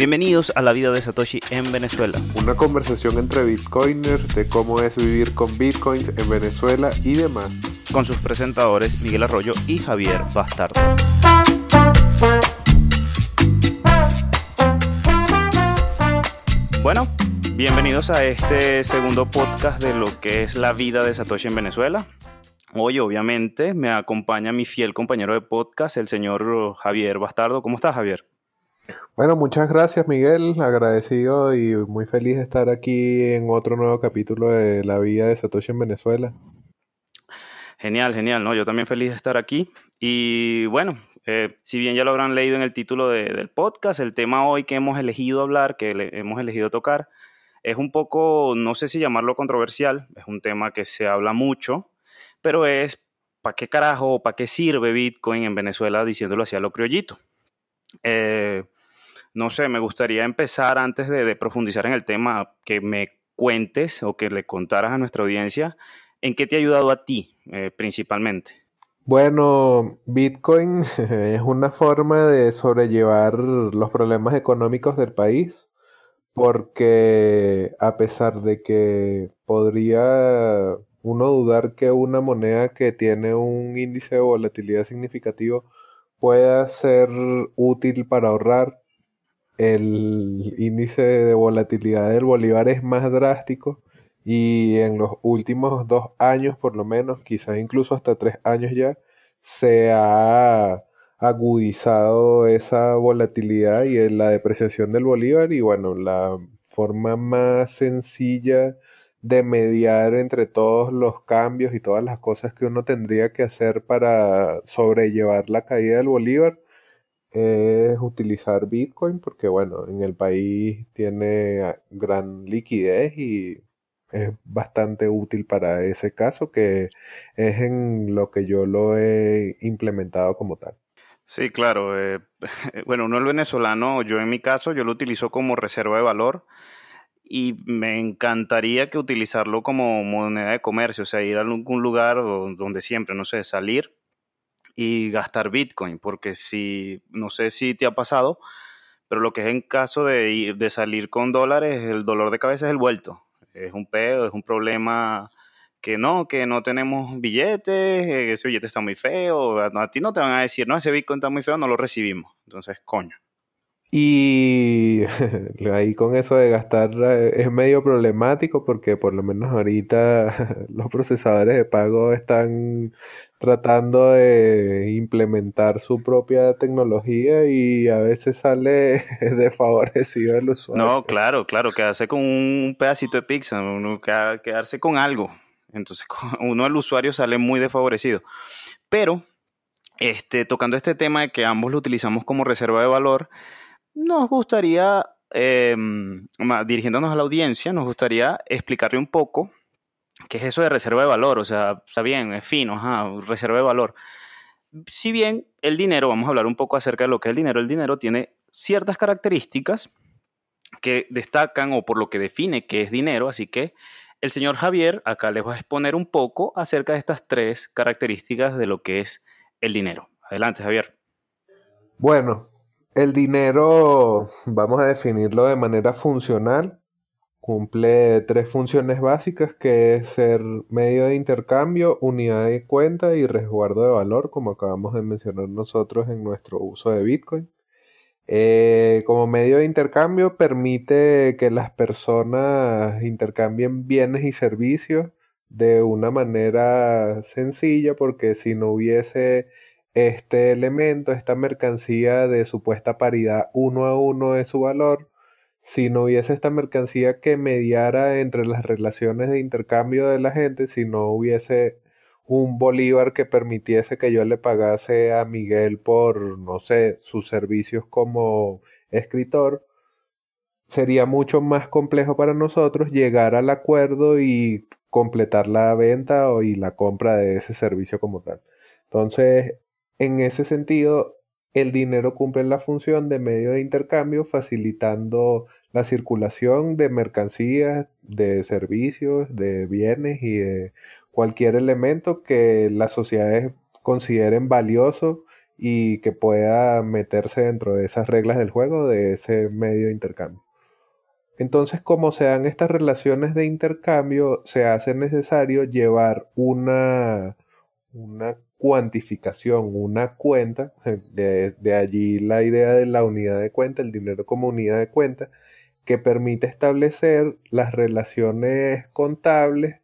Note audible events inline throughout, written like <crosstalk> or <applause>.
Bienvenidos a la vida de Satoshi en Venezuela. Una conversación entre bitcoiners de cómo es vivir con bitcoins en Venezuela y demás. Con sus presentadores Miguel Arroyo y Javier Bastardo. Bueno, bienvenidos a este segundo podcast de lo que es la vida de Satoshi en Venezuela. Hoy, obviamente, me acompaña mi fiel compañero de podcast, el señor Javier Bastardo. ¿Cómo estás, Javier? Bueno, muchas gracias Miguel, agradecido y muy feliz de estar aquí en otro nuevo capítulo de La vida de Satoshi en Venezuela. Genial, genial, ¿no? Yo también feliz de estar aquí. Y bueno, eh, si bien ya lo habrán leído en el título del podcast, el tema hoy que hemos elegido hablar, que hemos elegido tocar, es un poco, no sé si llamarlo controversial, es un tema que se habla mucho, pero es, ¿para qué carajo, para qué sirve Bitcoin en Venezuela diciéndolo así a lo criollito? Eh, no sé, me gustaría empezar antes de, profundizar en el tema, que me cuentes o que le contaras a nuestra audiencia en qué te ha ayudado a ti eh, principalmente. Bueno, Bitcoin <laughs> es una forma de sobrellevar los problemas económicos del país porque a pesar de que podría uno dudar que una moneda que tiene un índice de volatilidad significativo pueda ser útil para ahorrar, el índice de volatilidad del bolívar es más drástico y en los últimos dos años por lo menos, quizás incluso hasta tres años ya, se ha agudizado esa volatilidad y la depreciación del bolívar y bueno, la forma más sencilla de mediar entre todos los cambios y todas las cosas que uno tendría que hacer para sobrellevar la caída del bolívar es utilizar Bitcoin porque, bueno, en el país tiene gran liquidez y es bastante útil para ese caso, que es en lo que yo lo he implementado como tal. Sí, claro. Eh, <laughs> bueno, uno el venezolano, yo en mi caso, yo lo utilizo como reserva de valor y me encantaría que utilizarlo como moneda de comercio, o sea, ir a algún lugar donde siempre, no sé, salir y gastar Bitcoin, porque si, no sé si te ha pasado, pero lo que es en caso de, de salir con dólares, el dolor de cabeza es el vuelto. Es un pedo, es un problema que no, que no tenemos billetes, ese billete está muy feo, a ti no te van a decir, no, ese Bitcoin está muy feo, no lo recibimos. Entonces, coño. Y <laughs> ahí con eso de gastar eh, es medio problemático porque por lo menos ahorita <laughs> los procesadores de pago están tratando de implementar su propia tecnología y a veces sale <laughs> desfavorecido el usuario. No, claro, claro, quedarse con un pedacito de pizza, uno quedarse con algo. Entonces <laughs> uno el usuario sale muy desfavorecido. Pero, este, tocando este tema de que ambos lo utilizamos como reserva de valor, nos gustaría, em, dirigiéndonos a la audiencia, nos gustaría explicarle un poco qué es eso de reserva de valor. O sea, está bien, es fino, ajá, reserva de valor. Si bien el dinero, vamos a hablar un poco acerca de lo que es el dinero, el dinero tiene ciertas características que destacan o por lo que define qué es dinero, así que el señor Javier acá les va a exponer un poco acerca de estas tres características de lo que es el dinero. Adelante, Javier. Bueno, el dinero, vamos a definirlo de manera funcional, cumple tres funciones básicas que es ser medio de intercambio, unidad de cuenta y resguardo de valor, como acabamos de mencionar nosotros en nuestro uso de Bitcoin. Eh, como medio de intercambio permite que las personas intercambien bienes y servicios de una manera sencilla porque si no hubiese este elemento, esta mercancía de supuesta paridad uno a uno de su valor, si no hubiese esta mercancía que mediara entre las relaciones de intercambio de la gente, si no hubiese un bolívar que permitiese que yo le pagase a Miguel por, no sé, sus servicios como escritor, sería mucho más complejo para nosotros llegar al acuerdo y completar la venta y la compra de ese servicio como tal. Entonces, en ese sentido, el dinero cumple la función de medio de intercambio, facilitando la circulación de mercancías, de servicios, de bienes y de cualquier elemento que las sociedades consideren valioso y que pueda meterse dentro de esas reglas del juego, de ese medio de intercambio. Entonces, como se dan estas relaciones de intercambio, se hace necesario llevar una, una cuantificación, una cuenta, <laughs> de, de, allí la idea de la unidad de cuenta, el dinero como unidad de cuenta, que permite establecer las relaciones contables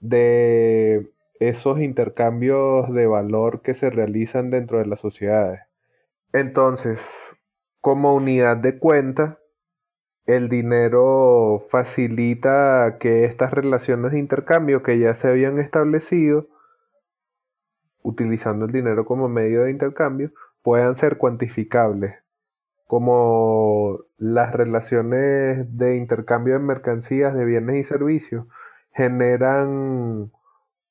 de esos intercambios de valor que se realizan dentro de las sociedades. Entonces, como unidad de cuenta, el dinero facilita que estas relaciones de intercambio que ya se habían establecido, utilizando el dinero como medio de intercambio, puedan ser cuantificables, como las relaciones de intercambio de mercancías, de bienes y servicios, generan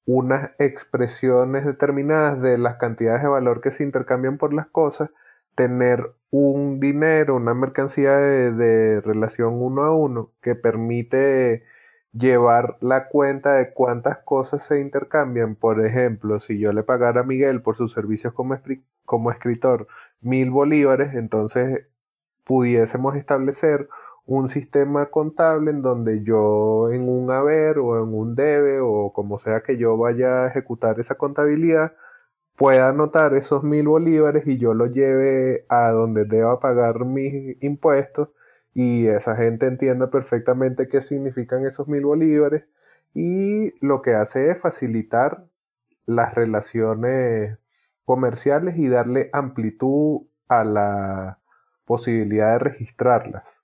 unas expresiones determinadas de las cantidades de valor que se intercambian por las cosas, tener un dinero, una mercancía de, relación uno a uno que permite llevar la cuenta de cuántas cosas se intercambian. Por ejemplo, si yo le pagara a Miguel por sus servicios como, como escritor mil bolívares, entonces pudiésemos establecer un sistema contable en donde yo en un haber o en un debe o como sea que yo vaya a ejecutar esa contabilidad, pueda anotar esos mil bolívares y yo lo lleve a donde deba pagar mis impuestos y esa gente entienda perfectamente qué significan esos mil bolívares y lo que hace es facilitar las relaciones comerciales y darle amplitud a la posibilidad de registrarlas.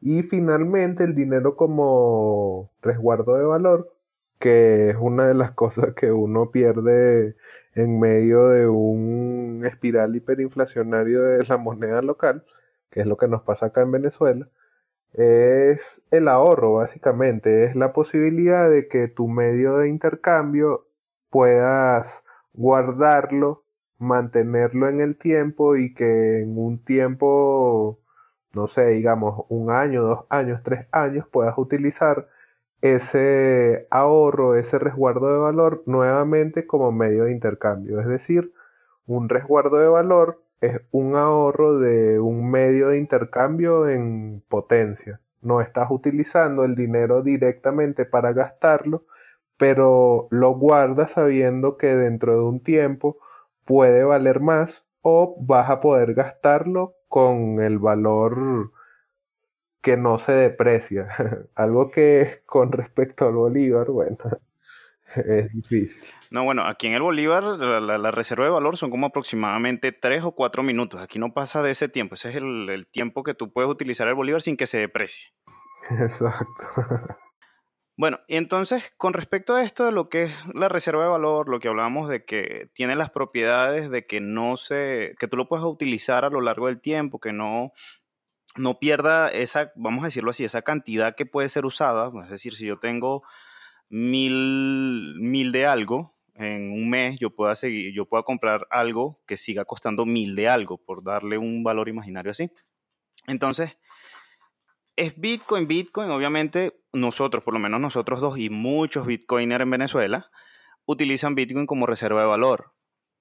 Y finalmente el dinero como resguardo de valor, que es una de las <laughs> cosas que uno pierde en medio de un espiral hiperinflacionario de la moneda local, que es lo que nos pasa acá en Venezuela, es el ahorro básicamente, es la posibilidad de que tu medio de intercambio puedas guardarlo, mantenerlo en el tiempo y que en un tiempo, no sé, digamos un año, dos años, tres años, puedas utilizar ese ahorro, ese resguardo de valor nuevamente como medio de intercambio. Es decir, un resguardo de valor es un ahorro de un medio de intercambio en potencia. No estás utilizando el dinero directamente para gastarlo, pero lo guardas sabiendo que dentro de un tiempo puede valer más o vas a poder gastarlo con el valor que no se deprecia. <laughs> Algo que con respecto al Bolívar, bueno, <laughs> es difícil. No, bueno, aquí en el Bolívar la, reserva de valor son como aproximadamente tres o cuatro minutos. Aquí no pasa de ese tiempo. Ese es el, el tiempo que tú puedes utilizar el Bolívar sin que se deprecie. <laughs> Exacto. <laughs> Bueno, y entonces con respecto a esto de lo que es la reserva de valor, lo que hablábamos de que tiene las propiedades de que no se, que tú lo puedes utilizar a lo largo del tiempo, que no no pierda esa, vamos a decirlo así, esa cantidad que puede ser usada. Es decir, si yo tengo mil, mil de algo en un mes, yo pueda seguir, yo pueda comprar algo que siga costando mil de algo, por darle un valor imaginario así. Entonces, es Bitcoin, Bitcoin, obviamente nosotros, por lo menos nosotros dos y muchos Bitcoiners en Venezuela, utilizan Bitcoin como reserva de valor.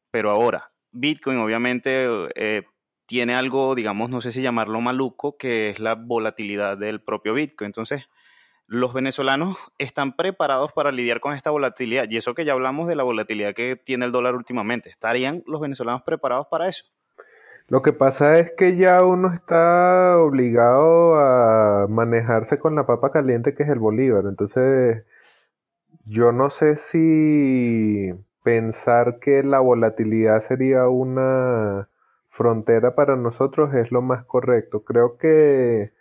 Pero ahora, Bitcoin obviamente eh, tiene algo, digamos, no sé si llamarlo maluco, que es la volatilidad del propio Bitcoin. Entonces, los venezolanos están preparados para lidiar con esta volatilidad. Y eso que ya hablamos de la volatilidad que tiene el dólar últimamente. ¿Estarían los venezolanos preparados para eso? Lo que pasa es que ya uno está obligado a manejarse con la papa caliente que es el bolívar. Entonces, yo no sé si pensar que la volatilidad sería una frontera para nosotros es lo más correcto. Creo que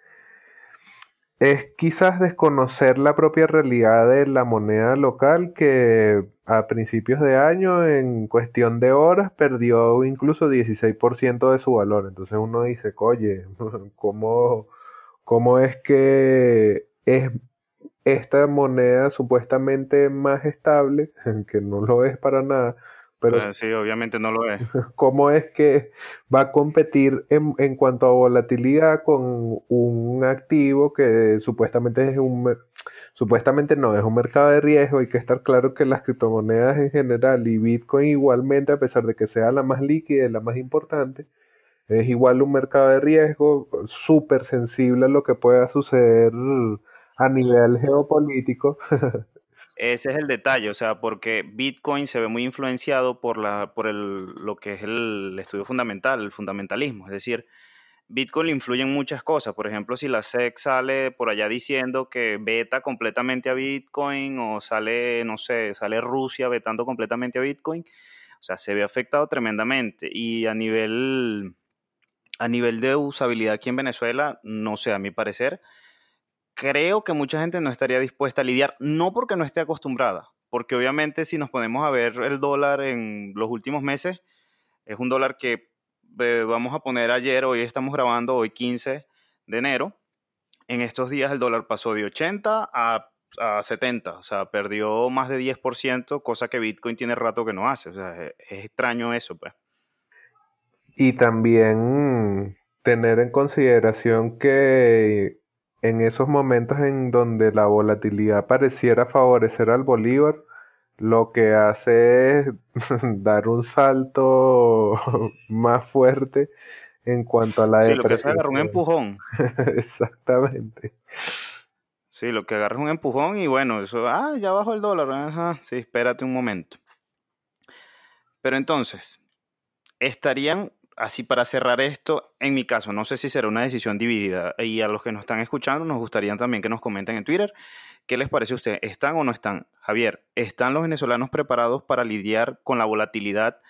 es quizás desconocer la propia realidad de la moneda local que a principios de año en cuestión de horas perdió incluso 16% de su valor. Entonces uno dice, oye, <laughs> ¿cómo, ¿cómo es que es esta moneda supuestamente más estable, <laughs> que no lo es para nada, pero ah, sí, obviamente no lo es. <laughs> ¿Cómo es que va a competir en, en, cuanto a volatilidad con un activo que supuestamente es un... supuestamente no es un mercado de riesgo, hay que estar claro que las criptomonedas en general y Bitcoin igualmente, a pesar de que sea la más líquida y la más importante, es igual un mercado de riesgo súper sensible a lo que pueda suceder a nivel geopolítico. <laughs> Ese es el detalle, o sea, porque Bitcoin se ve muy influenciado por, la, por el, lo que es el estudio fundamental, el fundamentalismo, es decir, Bitcoin influye en muchas cosas. Por ejemplo, si la SEC sale por allá diciendo que veta completamente a Bitcoin o sale, no sé, sale Rusia vetando completamente a Bitcoin, o sea, se ve afectado tremendamente. Y a nivel, a nivel de usabilidad aquí en Venezuela, no sé, a mi parecer, creo que mucha gente no estaría dispuesta a lidiar, no porque no esté acostumbrada, porque obviamente si nos ponemos a ver el dólar en los últimos meses, es un dólar que eh, vamos a poner ayer, hoy estamos grabando, hoy 15 de enero, en estos días el dólar pasó de 80 a, 70, o sea, perdió más de 10%, cosa que Bitcoin tiene rato que no hace, o sea, es, es extraño eso, pues. Y también tener en consideración que en esos momentos en donde la volatilidad pareciera favorecer al Bolívar, lo que hace es <laughs> dar un salto <laughs> más fuerte en cuanto a la Sí, lo que hace es agarrar un empujón. <laughs> Exactamente. Sí, lo que agarra es un empujón y bueno, eso, ah, ya bajó el dólar. Ajá, sí, espérate un momento. Pero entonces, estarían así para cerrar esto, en mi caso, no sé si será una decisión dividida y a los que nos están escuchando nos gustaría también que nos comenten en Twitter qué les parece a ustedes, ¿están o no están? Javier, ¿están los venezolanos preparados para lidiar con la volatilidad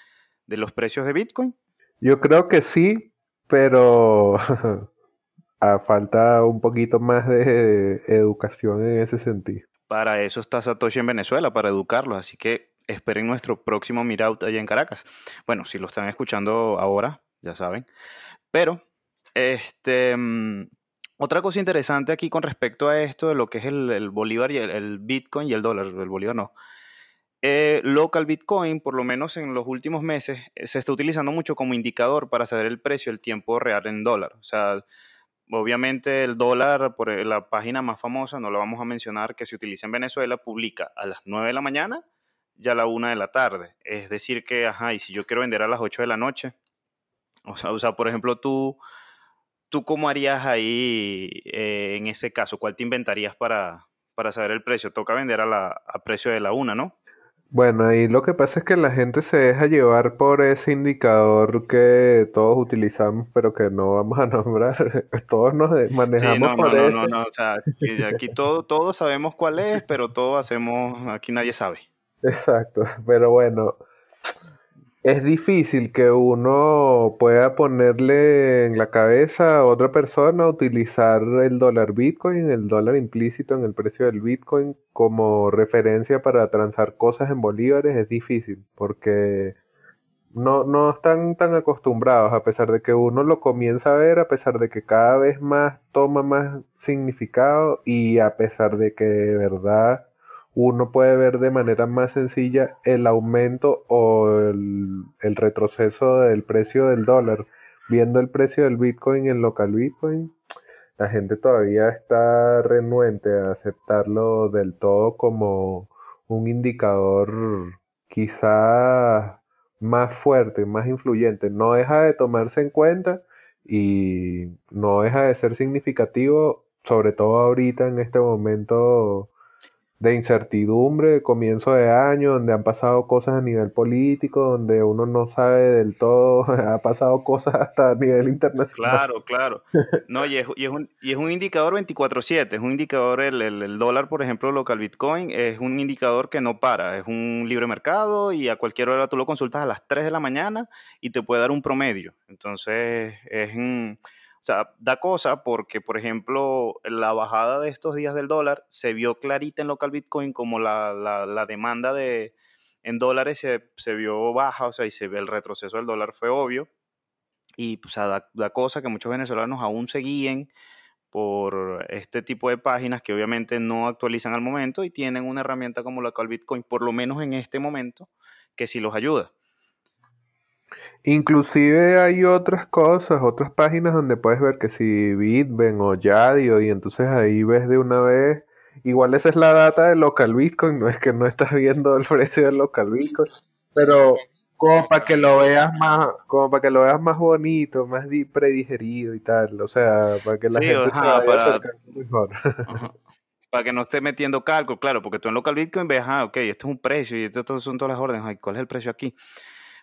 de los precios de Bitcoin? Yo creo que sí, pero <laughs> a falta un poquito más de educación en ese sentido. Para eso está Satoshi en Venezuela, para educarlos, así que esperen nuestro próximo Miraut allá en Caracas. Bueno, si lo están escuchando ahora, ya saben. Pero, este, mm, otra cosa interesante aquí con respecto a esto de lo que es el, Bolívar y el, Bitcoin y el dólar, el Bolívar no. Eh, local Bitcoin, por lo menos en los últimos meses, eh, se está utilizando mucho como indicador para saber el precio, el tiempo real en dólar. O sea, obviamente el dólar, por la página más famosa, no la vamos a mencionar, que se utiliza en Venezuela, publica a las 9 de la mañana ya a la una de la tarde. Es decir que, ajá, y si yo quiero vender a las 8 de la noche, o sea, o sea por ejemplo, tú, ¿tú cómo harías ahí eh, en ese caso? ¿Cuál te inventarías para, para saber el precio? Toca vender a, la, a precio de la una, ¿no? Bueno, ahí lo que pasa es que la gente se deja llevar por ese indicador que todos utilizamos, pero que no vamos a <laughs> nombrar. Todos nos manejamos por no, no, no, o sea, aquí, aquí todo, todos sabemos cuál es, pero todos hacemos, aquí nadie sabe. Exacto, <laughs> pero bueno, es difícil que uno pueda ponerle en la cabeza a otra persona utilizar el dólar Bitcoin, el dólar implícito en el precio del Bitcoin como referencia para transar cosas en bolívares, es difícil porque no, no están tan acostumbrados, a pesar de que uno lo comienza a ver, a pesar de que cada vez más toma más significado y a pesar de que de verdad uno puede ver de manera más sencilla el aumento o el, retroceso del precio del dólar. Viendo el precio del Bitcoin en local Bitcoin, la gente todavía está renuente a aceptarlo del todo como un indicador quizá más fuerte, más influyente. No deja de tomarse en cuenta y no deja de ser significativo, sobre todo ahorita en este momento de incertidumbre, de comienzo de año, donde han pasado cosas a nivel político, donde uno no sabe del todo, <laughs> ha pasado cosas hasta a nivel internacional. Claro, claro. No, y es, un, y es un indicador 24/7, es un indicador, el, el, dólar, por ejemplo, local Bitcoin, es un indicador que no para, es un libre mercado y a cualquier hora tú lo consultas a las 3 de la mañana y te puede dar un promedio. Entonces, es un o sea, da cosa porque, por ejemplo, la bajada de estos días del dólar se vio clarita en local Bitcoin como la, la, demanda de, en dólares se, se, vio baja, o sea, y se ve el retroceso del dólar fue obvio. Y, pues, o sea, da, cosa que muchos venezolanos aún seguían por este tipo de páginas que obviamente no actualizan al momento y tienen una herramienta como local Bitcoin, por lo menos en este momento, que sí los ayuda. Inclusive hay otras cosas, otras páginas donde puedes ver que si Bitben o Yadio y entonces ahí ves de una vez igual esa es la data del local Bitcoin, no es que no estás viendo el <laughs> precio del local Bitcoin, pero como para que lo veas más, como para que lo veas más bonito, más predigerido y tal, o sea, para que la gente para, mejor. <laughs> para que no esté metiendo cálculo, claro, porque tú en local Bitcoin ves, ah, ok, esto es un precio y estos son todas las órdenes, ¿cuál es el precio aquí?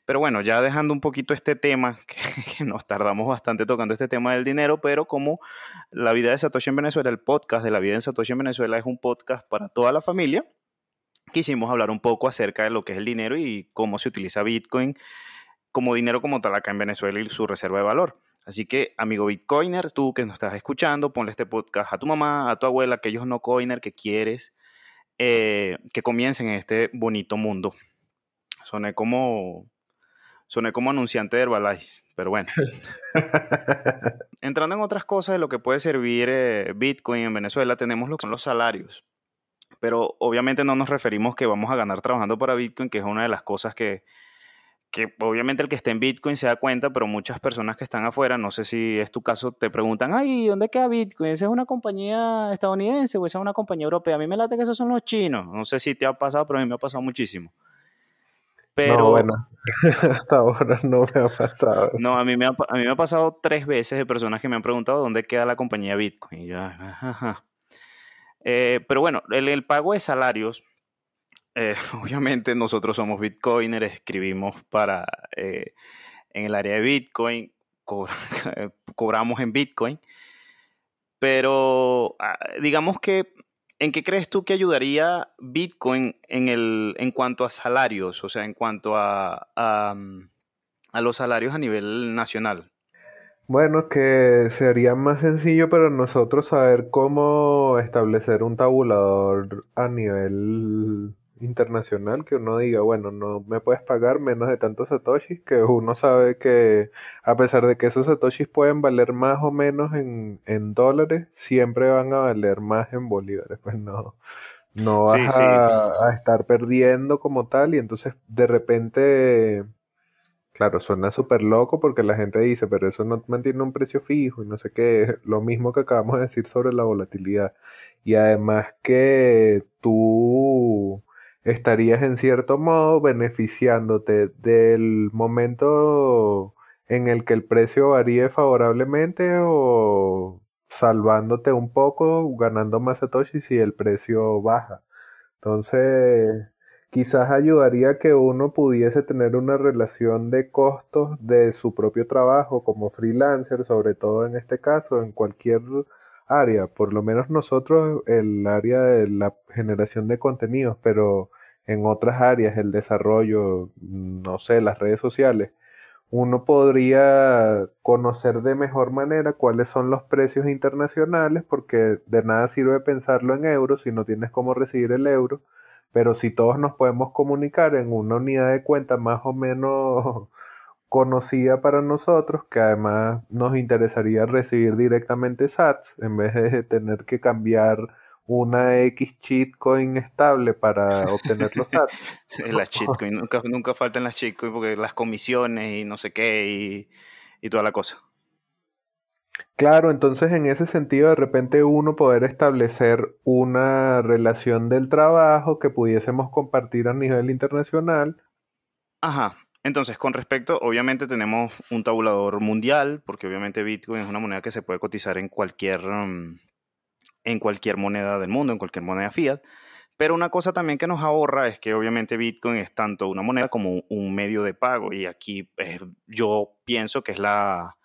Pero bueno, ya dejando un poquito este tema, <laughs> que, nos tardamos bastante tocando este tema del dinero, pero como la vida de Satoshi en Venezuela, el podcast de la vida en Satoshi en Venezuela es un podcast para toda la familia, quisimos hablar un poco acerca de lo que es el dinero y cómo se utiliza Bitcoin como dinero como tal acá en Venezuela y su reserva de valor. Así que, amigo Bitcoiner, tú que nos estás escuchando, ponle este podcast a tu mamá, a tu abuela, aquellos no coiner que quieres eh, que comiencen en este bonito mundo. Soné como, soné como anunciante de Herbalife, pero bueno. <laughs> Entrando en otras cosas de lo que puede servir eh, Bitcoin en Venezuela, tenemos lo que son los salarios pero obviamente no nos referimos que vamos a ganar trabajando para Bitcoin, que es una de las cosas que, que obviamente el que esté en Bitcoin se da cuenta, pero muchas personas que están afuera, no sé si es tu caso, te preguntan, ay, ¿dónde queda Bitcoin? ¿Esa es una compañía estadounidense o esa es una compañía europea? A mí me late que esos son los chinos. No sé si te ha pasado, pero a mí me ha pasado muchísimo. Pero, no, bueno, <laughs> hasta ahora no me ha pasado. No, a mí me ha, a mí me ha pasado tres veces de personas que me han preguntado dónde queda la compañía Bitcoin. Y yo, ajá, eh, pero bueno, el, pago de salarios, eh, <laughs> obviamente nosotros somos bitcoiners, escribimos para eh, en el área de Bitcoin, <laughs> cobramos en Bitcoin, pero ah, digamos que, ¿en qué crees tú que ayudaría Bitcoin en, el, en cuanto a salarios, o sea, en cuanto a, a mm, los salarios a nivel nacional? Bueno, que sería más sencillo para nosotros saber cómo establecer un tabulador a nivel internacional, que uno diga, bueno, no me puedes pagar menos de tantos satoshis, que uno sabe que a pesar de que esos satoshis pueden valer más o menos en, en dólares, siempre van a valer más en bolívares, pues no, no vas a estar perdiendo como tal y entonces de repente Claro, suena súper loco porque la gente dice, pero eso no mantiene un precio fijo y no sé qué, lo mismo que acabamos de decir sobre la volatilidad. Y además que tú estarías en cierto modo beneficiándote del momento en el que el precio varíe favorablemente o salvándote un poco, ganando más satoshi si el precio baja. Entonces, quizás ayudaría que uno pudiese tener una relación de costos de su propio trabajo como freelancer, sobre todo en este caso, en cualquier área, por lo menos nosotros el área de la generación de contenidos, pero en otras áreas, el desarrollo, no sé, las redes sociales, uno podría conocer de mejor manera cuáles son los precios internacionales, porque de nada sirve pensarlo en euros si no tienes cómo recibir el euro pero si todos nos podemos comunicar en una unidad de cuenta más o menos conocida para nosotros, que además nos interesaría recibir directamente SATs en vez de <laughs> tener que cambiar una X cheatcoin estable para <laughs> obtener los SATs. <laughs> las cheatcoin, nunca, nunca faltan las cheatcoin porque las comisiones y no sé qué y, y toda la cosa. Claro, entonces en ese sentido de repente uno poder establecer una relación del trabajo que pudiésemos compartir a nivel internacional. Ajá, entonces con respecto, obviamente tenemos un tabulador mundial, porque obviamente Bitcoin es una moneda que se puede cotizar en cualquier, mm, en cualquier moneda del mundo, en cualquier moneda fiat. Pero una cosa también que nos ahorra es que obviamente Bitcoin es tanto una moneda como un medio de pago y aquí eh, yo pienso que es la,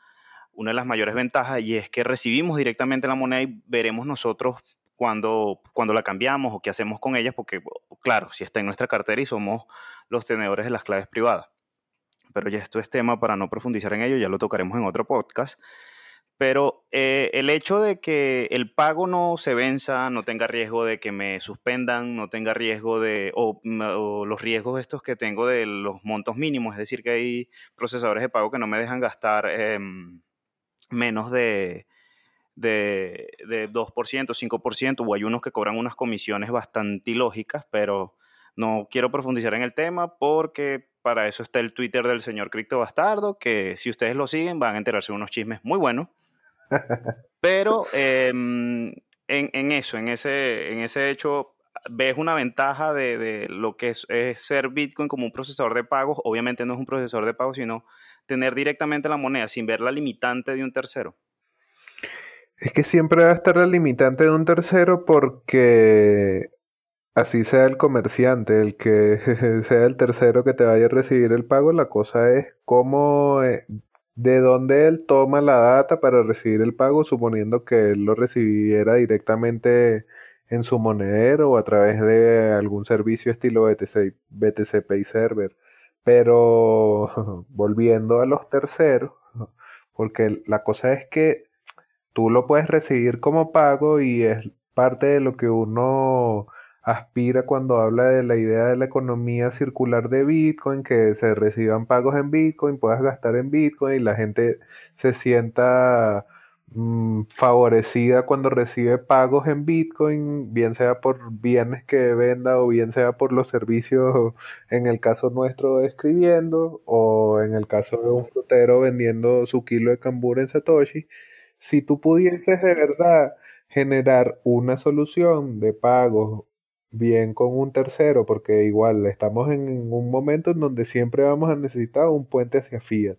una de las mayores ventajas y es que recibimos directamente la moneda y veremos nosotros cuando, cuando la cambiamos o qué hacemos con ella, porque claro, si está en nuestra cartera y somos los tenedores de las claves privadas. Pero ya esto es tema para no profundizar en ello, ya lo tocaremos en otro podcast. Pero eh, el hecho de que el pago no se venza, no tenga riesgo de que me suspendan, no tenga riesgo de, o, los riesgos estos que tengo de los montos mínimos, es decir, que hay procesadores de pago que no me dejan gastar em, menos de, de, de 2%, 5%, o hay unos que cobran unas comisiones bastante ilógicas, pero no quiero profundizar en el tema porque para eso está el Twitter del señor Cripto Bastardo, que si ustedes lo siguen van a enterarse de unos chismes muy buenos. <laughs> Pero em, en, eso, en ese, en ese hecho, ves una ventaja de, lo que es, ser Bitcoin como un procesador de pagos. Obviamente no es un procesador de pagos, sino tener directamente la moneda sin ver la limitante de un tercero. Es que siempre va a estar la limitante de un tercero porque así sea el comerciante, el que <laughs> sea el tercero que te vaya a recibir el pago, la cosa es cómo, eh, de dónde él toma la data para recibir el pago, suponiendo que él lo recibiera directamente en su monedero o a través de algún servicio estilo BTC, BTC Pay Server. Pero <laughs> volviendo a los terceros, porque la cosa es que tú lo puedes recibir como pago y es parte de lo que uno aspira cuando habla de la idea de la economía circular de Bitcoin, que se reciban pagos en Bitcoin, puedas gastar en Bitcoin y la gente se sienta mm, favorecida cuando recibe pagos en Bitcoin, bien sea por bienes que venda o bien sea por los servicios, en el caso nuestro escribiendo o en el caso de un frutero vendiendo su kilo de cambur en Satoshi. Si tú pudieses de verdad generar una solución de pagos bien con un tercero, porque igual estamos en un momento en donde siempre vamos a necesitar un puente hacia Fiat.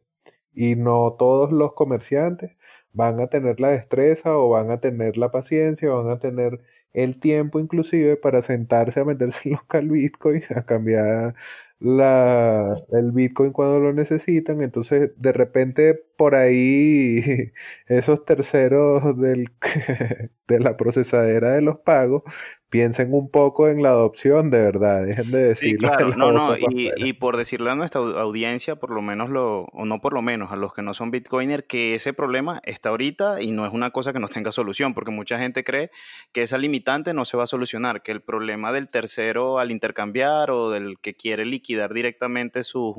Y no todos los comerciantes van a tener la destreza o van a tener la paciencia o van a tener el tiempo inclusive para sentarse a meterse <laughs> en los Bitcoin, a cambiar la, el Bitcoin cuando lo necesitan. Entonces, de repente, por ahí, <laughs> esos terceros del, <laughs> de la procesadera de los pagos piensen un poco en la adopción de verdad, dejen de decirlo. Sí, claro, no, no, y, por decirle a nuestra audiencia, por lo menos, lo, o no por lo menos, a los que no son Bitcoiner, que ese problema está ahorita y no es una cosa que no tenga solución, porque mucha gente cree que esa limitante no se va a solucionar, que el problema del tercero al intercambiar o del que quiere liquidar directamente sus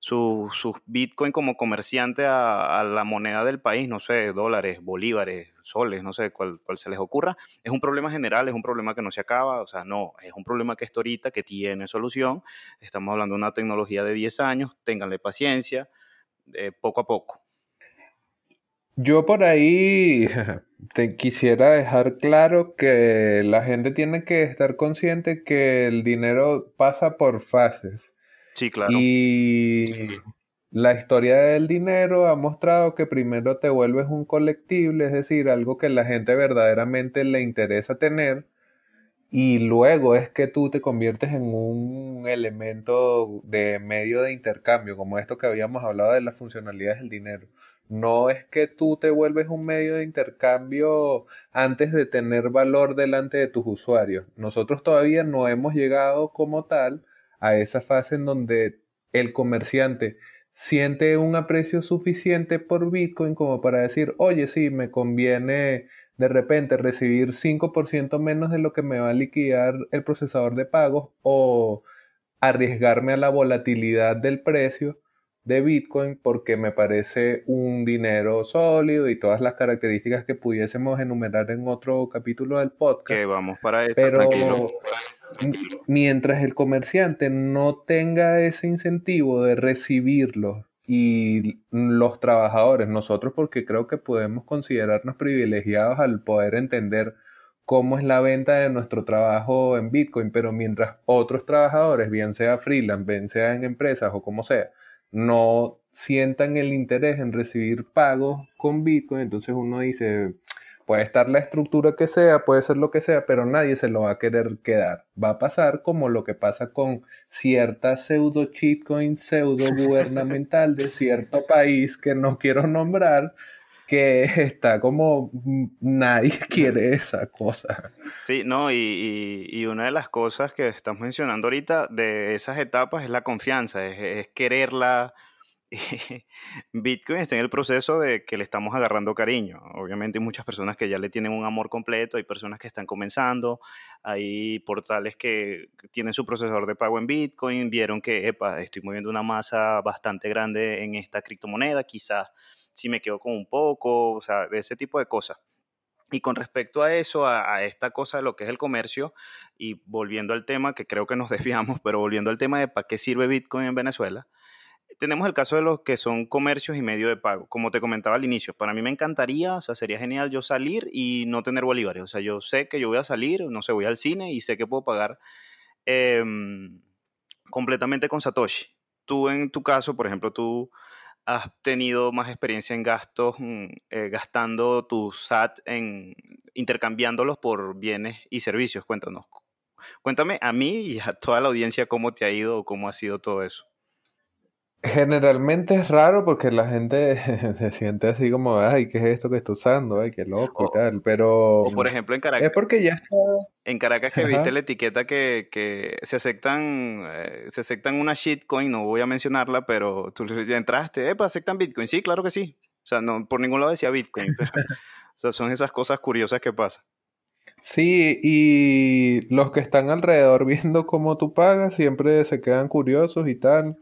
sus su Bitcoin como comerciante a, la moneda del país, no sé, dólares, bolívares, soles, no sé cuál, se les ocurra, es un problema general, es un problema que no se acaba, o sea, no, es un problema que está ahorita, que tiene solución, estamos hablando de una tecnología de 10 años, ténganle paciencia, eh, poco a poco. Yo por ahí <laughs> te quisiera dejar claro que la gente tiene que estar consciente que el dinero pasa por fases. Sí, claro. Y la historia del dinero ha mostrado que primero te vuelves un colectible, es decir, algo que la gente verdaderamente le interesa tener, y luego es que tú te conviertes en un elemento de medio de intercambio, como esto que habíamos hablado de las funcionalidades del dinero. No es que tú te vuelves un medio de intercambio antes de tener valor delante de tus usuarios. Nosotros todavía no hemos llegado como tal a esa fase en donde el comerciante siente un aprecio suficiente por Bitcoin como para decir, oye, sí, me conviene de repente recibir 5% menos de lo que me va a liquidar el procesador de pagos o arriesgarme a la volatilidad del precio de Bitcoin porque me parece un dinero sólido y todas las características que pudiésemos enumerar en otro capítulo del podcast. Que vamos para eso. Pero mientras el comerciante no tenga ese incentivo de recibirlo y los trabajadores, nosotros porque creo que podemos considerarnos privilegiados al poder entender cómo es la venta de nuestro trabajo en Bitcoin, pero mientras otros trabajadores, bien sea freelance, bien sea en empresas o como sea, no sientan el interés en recibir pagos con Bitcoin, entonces uno dice, puede estar la estructura que sea, puede ser lo que sea, pero nadie se lo va a querer quedar. Va a pasar como lo que pasa con cierta pseudo shitcoin, pseudo gubernamental de cierto país que no quiero nombrar, que está como mm, nadie <laughs> quiere esa cosa. Sí, no, y, una de las cosas que estás mencionando ahorita de esas etapas es la confianza, es, quererla. <laughs> Bitcoin está en el proceso de que le estamos agarrando cariño. Obviamente hay muchas personas que ya le tienen un amor completo, hay personas que están comenzando, hay portales que tienen su procesador de pago en Bitcoin, vieron que, epa, estoy moviendo una masa bastante grande en esta criptomoneda, quizás si me quedo con un poco, o sea, de ese tipo de cosas. Y con respecto a eso, a, esta cosa de lo que es el comercio, y volviendo al tema, que creo que nos <laughs> desviamos, pero volviendo al tema de para qué sirve Bitcoin en Venezuela, tenemos el caso de los que son comercios y medio de pago. Como te comentaba al inicio, para mí me encantaría, o sea, sería genial yo salir y no tener bolívares. O sea, yo sé que yo voy a salir, no sé, voy al cine y sé que puedo pagar em, completamente con Satoshi. Tú en tu caso, por ejemplo, tú has tenido más experiencia en gastos, mm, eh, gastando tu SAT en intercambiándolos por bienes y servicios. Cuéntanos. Cuéntame a mí y a toda la audiencia cómo te ha ido o cómo ha sido todo eso. Generalmente es raro porque la gente <laughs> se siente así como, ay, ¿qué es esto que está usando? Ay, qué loco y tal. Pero. O por ejemplo en Caracas. Es porque ya está. En Caracas que viste la etiqueta que, que se aceptan eh, se aceptan una shitcoin, no voy a mencionarla, pero tú ya entraste, ¿eh? ¿Aceptan Bitcoin? Sí, claro que sí. O sea, no, por ningún lado decía Bitcoin. Pero, <laughs> o sea, son esas cosas curiosas que pasan. Sí, y los que están alrededor <laughs> viendo cómo tú pagas siempre se quedan curiosos y tal.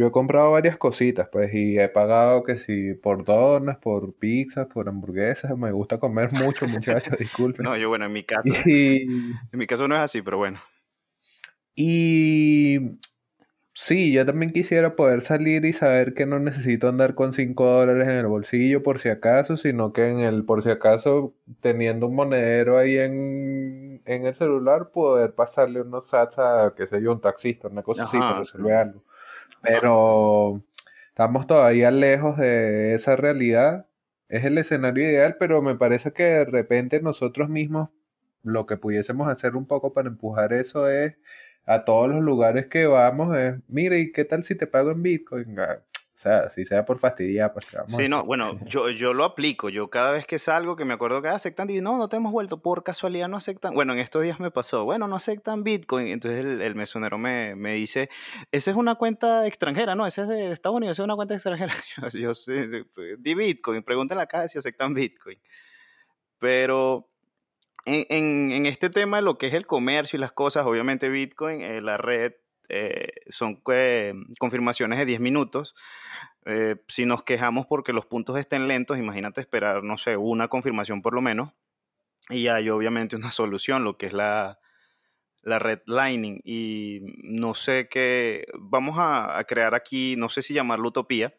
Yo he comprado varias cositas, pues, y he pagado que si por donas, por pizzas, por hamburguesas. Me gusta comer <laughs> mucho, muchachos, disculpen. No, yo, bueno, en mi <laughs> caso. En mi caso no es así, pero bueno. Y sí, yo también quisiera poder salir y saber que no necesito andar con 5 dólares en el bolsillo por si acaso, sino que en el por si acaso, teniendo un monedero ahí en, en el celular, poder pasarle unos sats a, qué sé yo, un taxista, una cosa así, para resolver algo. Pero estamos todavía lejos de esa realidad. Es el escenario ideal, pero me parece que de repente nosotros mismos lo que pudiésemos hacer un poco para empujar eso es a todos los lugares que vamos es, mire, ¿y qué tal si te pago en Bitcoin? Ah, sea, si sea por fastidiar, pues vamos. Sí, no, bueno, <laughs> yo, yo lo aplico. Yo cada vez que salgo, que me acuerdo que aceptan, y no, no te hemos vuelto, por casualidad no aceptan. Bueno, en estos días me pasó, bueno, no aceptan Bitcoin. Entonces el, el mesonero me, me, dice, esa es una cuenta extranjera, ¿no? Esa es de Estados Unidos, esa es una cuenta extranjera. <laughs> Yo, yo sé, di Bitcoin, pregúntale acá si aceptan Bitcoin. Pero en, en, en, este tema de lo que es el comercio y las cosas, obviamente Bitcoin, eh, la red, eh, son eh, confirmaciones de 10 minutos. Eh, si nos quejamos porque los puntos estén lentos, imagínate esperar, no sé, una confirmación por lo menos. Y hay obviamente una <laughs> solución, lo que es la, la red Lightning. Y no sé qué, vamos a, a, crear aquí, no sé si llamarlo utopía,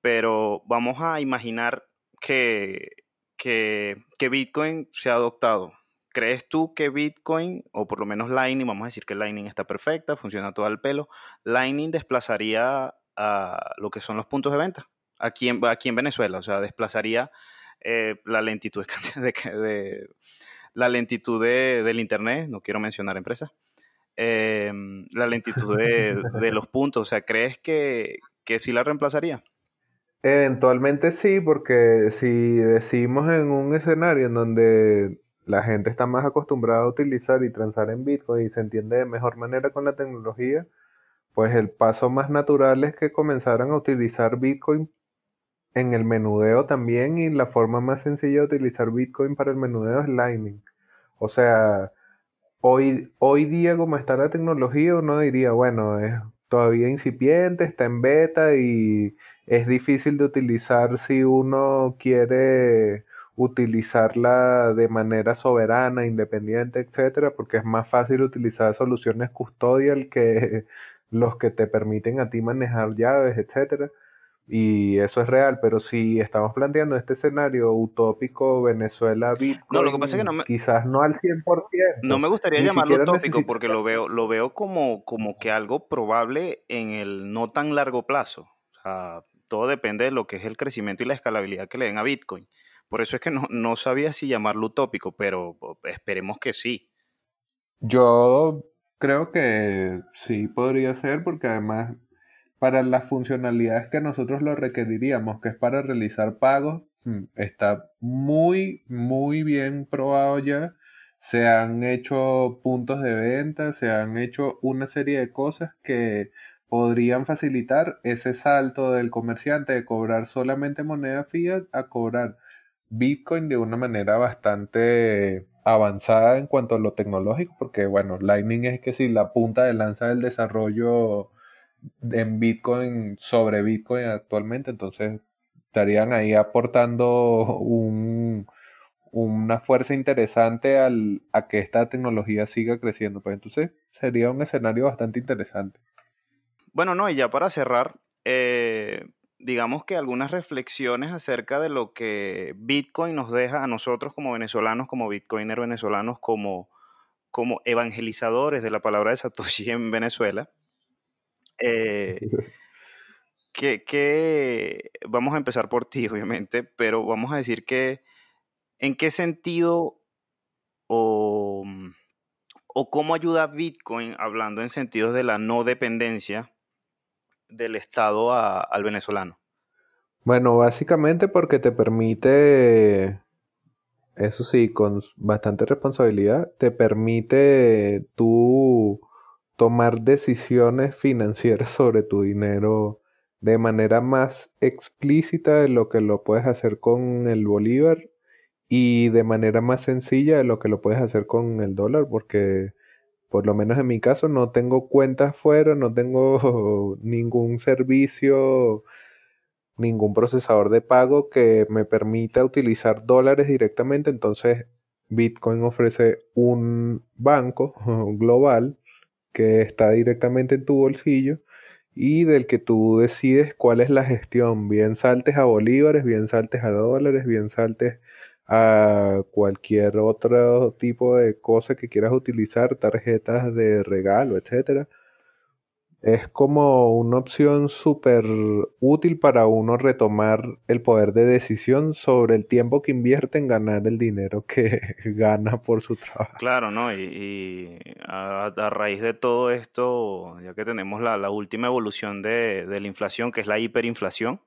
pero vamos a imaginar que, que, que Bitcoin se ha adoptado. ¿Crees tú que Bitcoin, o por lo menos Lightning, vamos a decir que Lightning está perfecta, funciona todo al pelo, Lightning desplazaría a lo que son los puntos de venta aquí en, aquí en Venezuela. O sea, desplazaría eh, la lentitud, de, la lentitud de, del Internet, no quiero mencionar empresas, eh, la lentitud de, de, los puntos. O sea, ¿crees que, que sí la reemplazaría? Eventualmente sí, porque si decimos en un escenario en donde la gente está más acostumbrada a utilizar y transar en Bitcoin y se entiende de mejor manera con la tecnología, pues el paso más natural es que comenzaran a utilizar Bitcoin en el menudeo también y la forma más sencilla de utilizar Bitcoin para el menudeo es Lightning. O sea, hoy, hoy día como está la tecnología uno diría, bueno, es todavía incipiente, está en beta y es difícil de utilizar si uno quiere utilizarla de manera soberana, independiente, etcétera, porque es más fácil utilizar soluciones custodial que <laughs> los que te permiten a ti manejar llaves, etcétera. Y eso es real, pero si estamos planteando este escenario utópico Venezuela Bitcoin, no, lo que pasa es que no me, quizás no al 100%. No me gustaría llamarlo utópico porque lo veo, lo veo como, como que algo probable en el no tan largo plazo. O sea, todo depende de lo que es el crecimiento y la escalabilidad que le den a Bitcoin. Por eso es que no, no sabía si llamarlo utópico, pero esperemos que sí. Yo creo que sí podría ser porque además para las funcionalidades que nosotros lo requeriríamos, que es para realizar pagos, mm, está muy, muy bien probado ya. Se han hecho puntos de venta, se han hecho una serie de cosas que podrían facilitar ese salto del comerciante de cobrar solamente moneda fiat a cobrar Bitcoin de una manera bastante avanzada en cuanto a lo tecnológico, porque bueno, Lightning es que si la punta de lanza del desarrollo en Bitcoin sobre Bitcoin actualmente, entonces estarían ahí aportando un, una fuerza interesante al, a que esta tecnología siga creciendo. Pues entonces sería un escenario bastante interesante. Bueno, no, y ya para cerrar, eh, digamos que algunas reflexiones acerca de lo que Bitcoin nos deja a nosotros como venezolanos, como bitcoiners venezolanos, como, como evangelizadores de la palabra de Satoshi en Venezuela. Eh, <laughs> que, vamos a empezar por ti, <laughs> obviamente, pero vamos a decir que en qué sentido o, o cómo ayuda Bitcoin, hablando en sentidos de la no dependencia del Estado al venezolano. Bueno, básicamente porque te permite, eso sí, con bastante responsabilidad, te permite tú tomar decisiones financieras <laughs> sobre tu dinero de manera más explícita de lo que lo puedes hacer con el bolívar y de manera más sencilla de lo que lo puedes hacer con el dólar, porque por lo menos en mi caso no tengo cuentas fuera, no tengo <laughs> ningún servicio, ningún procesador de pago que me permita utilizar dólares directamente, entonces Bitcoin ofrece un banco <laughs> global que está directamente en tu bolsillo y del que tú decides cuál es la gestión, bien saltes a bolívares, bien saltes a dólares, bien saltes a cualquier otro tipo de cosa que quieras utilizar, tarjetas de regalo, etcétera. Es como una opción súper útil para uno retomar el poder de decisión sobre el tiempo que invierte en ganar el dinero que <laughs> gana por su trabajo. Claro, ¿no? Y, a, raíz de todo esto, ya que tenemos la, última evolución de, la inflación, que es la hiperinflación,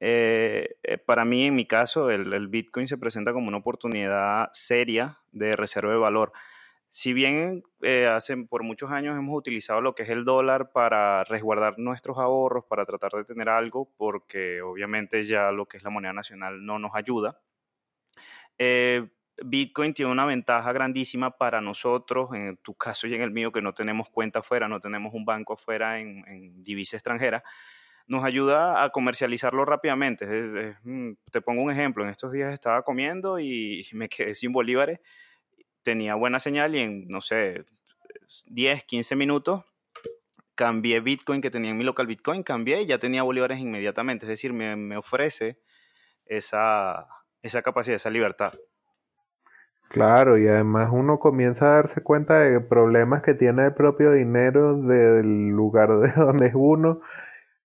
eh, eh, para mí, en mi caso, el, el Bitcoin se presenta como una oportunidad seria de reserva de valor. Si bien eh, hace, por muchos años hemos utilizado lo que es el dólar para resguardar nuestros ahorros, para tratar de tener algo, porque obviamente ya lo que es la moneda nacional no nos ayuda, eh, Bitcoin tiene una ventaja grandísima para nosotros, en tu caso y en el mío, que no tenemos cuenta afuera, no tenemos un banco afuera en, divisa extranjera, nos ayuda a comercializarlo rápidamente. Mm, te pongo un ejemplo, en estos días estaba comiendo y me quedé sin bolívares tenía buena señal y en, no sé, 10, 15 minutos cambié Bitcoin que tenía en mi local Bitcoin, cambié y ya tenía bolívares inmediatamente. Es decir, me, ofrece esa, esa capacidad, esa libertad. Claro, y además uno comienza a darse cuenta de problemas que tiene el propio dinero del lugar de <laughs> donde es uno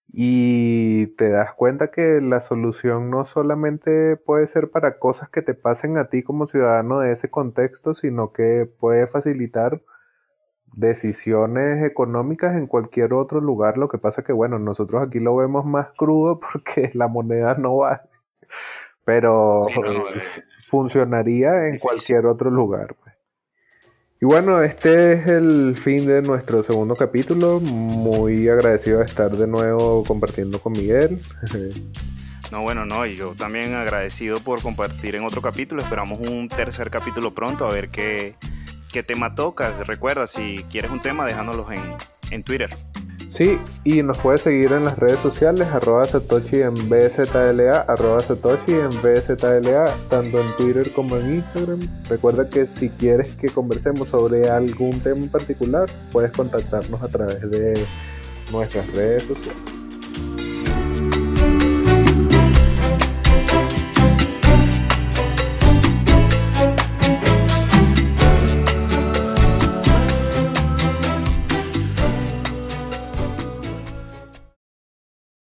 y te das cuenta que la solución no solamente puede ser para cosas que te pasen a ti como ciudadano de ese contexto, sino que puede facilitar decisiones económicas en cualquier otro lugar. Lo que pasa que, bueno, nosotros aquí lo vemos más crudo <laughs> porque la moneda no vale. Pero funcionaría en cualquier otro lugar. Y bueno, este es el fin de nuestro segundo capítulo. Muy agradecido de estar de nuevo compartiendo con Miguel. <laughs> No, bueno, no, y yo también agradecido por compartir en otro capítulo. Esperamos un tercer capítulo pronto, a ver qué, qué tema toca. Recuerda, si quieres un tema, déjanoslo en, en Twitter. Sí, y nos puedes seguir en las redes sociales, arroba Satoshi en BZLA, arroba Satoshi en BZLA, tanto en Twitter como en Instagram. Recuerda que si quieres que conversemos sobre algún tema en particular, puedes contactarnos a través de nuestras redes sociales.